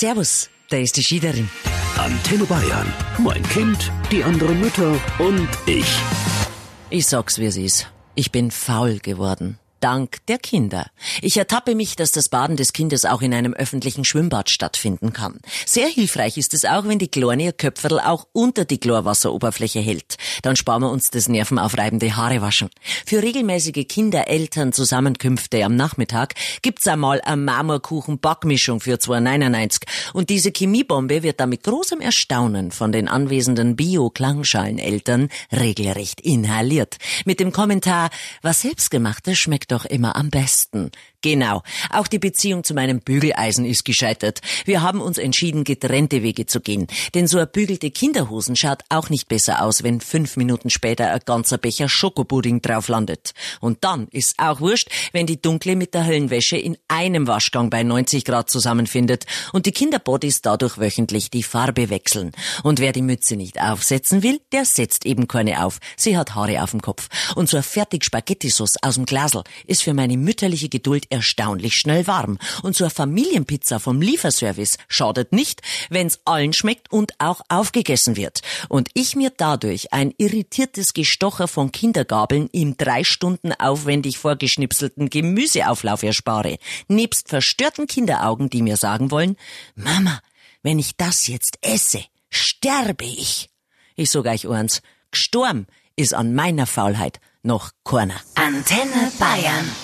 Servus, da ist die Schiederin. Antenne Bayern. Mein Kind, die anderen Mütter und ich. Ich sag's, wie es ist. Ich bin faul geworden dank der Kinder. Ich ertappe mich, dass das Baden des Kindes auch in einem öffentlichen Schwimmbad stattfinden kann. Sehr hilfreich ist es auch, wenn die Kleine ihr Köpferl auch unter die Chlorwasseroberfläche hält. Dann sparen wir uns das nervenaufreibende Haarewaschen. Für regelmäßige Kinder-Eltern-Zusammenkünfte am Nachmittag gibt's einmal eine Marmorkuchen-Backmischung für 2,99 und diese Chemiebombe wird dann mit großem Erstaunen von den anwesenden Bio-Klangschaleneltern regelrecht inhaliert. Mit dem Kommentar, was selbstgemachtes schmeckt doch immer am besten. Genau. Auch die Beziehung zu meinem Bügeleisen ist gescheitert. Wir haben uns entschieden, getrennte Wege zu gehen. Denn so erbügelte Kinderhosen schaut auch nicht besser aus, wenn fünf Minuten später ein ganzer Becher Schokopudding drauf landet. Und dann ist auch wurscht, wenn die dunkle mit der Höllenwäsche in einem Waschgang bei 90 Grad zusammenfindet und die Kinderbodies dadurch wöchentlich die Farbe wechseln. Und wer die Mütze nicht aufsetzen will, der setzt eben keine auf. Sie hat Haare auf dem Kopf. Und so ein fertig Spaghetti-Sauce aus dem Glasel ist für meine mütterliche Geduld erstaunlich schnell warm. Und so eine Familienpizza vom Lieferservice schadet nicht, wenn's allen schmeckt und auch aufgegessen wird. Und ich mir dadurch ein irritiertes Gestocher von Kindergabeln im drei Stunden aufwendig vorgeschnipselten Gemüseauflauf erspare. Nebst verstörten Kinderaugen, die mir sagen wollen, Mama, wenn ich das jetzt esse, sterbe ich. Ich sag euch eins, gestorben ist an meiner Faulheit noch keiner. Antenne Bayern.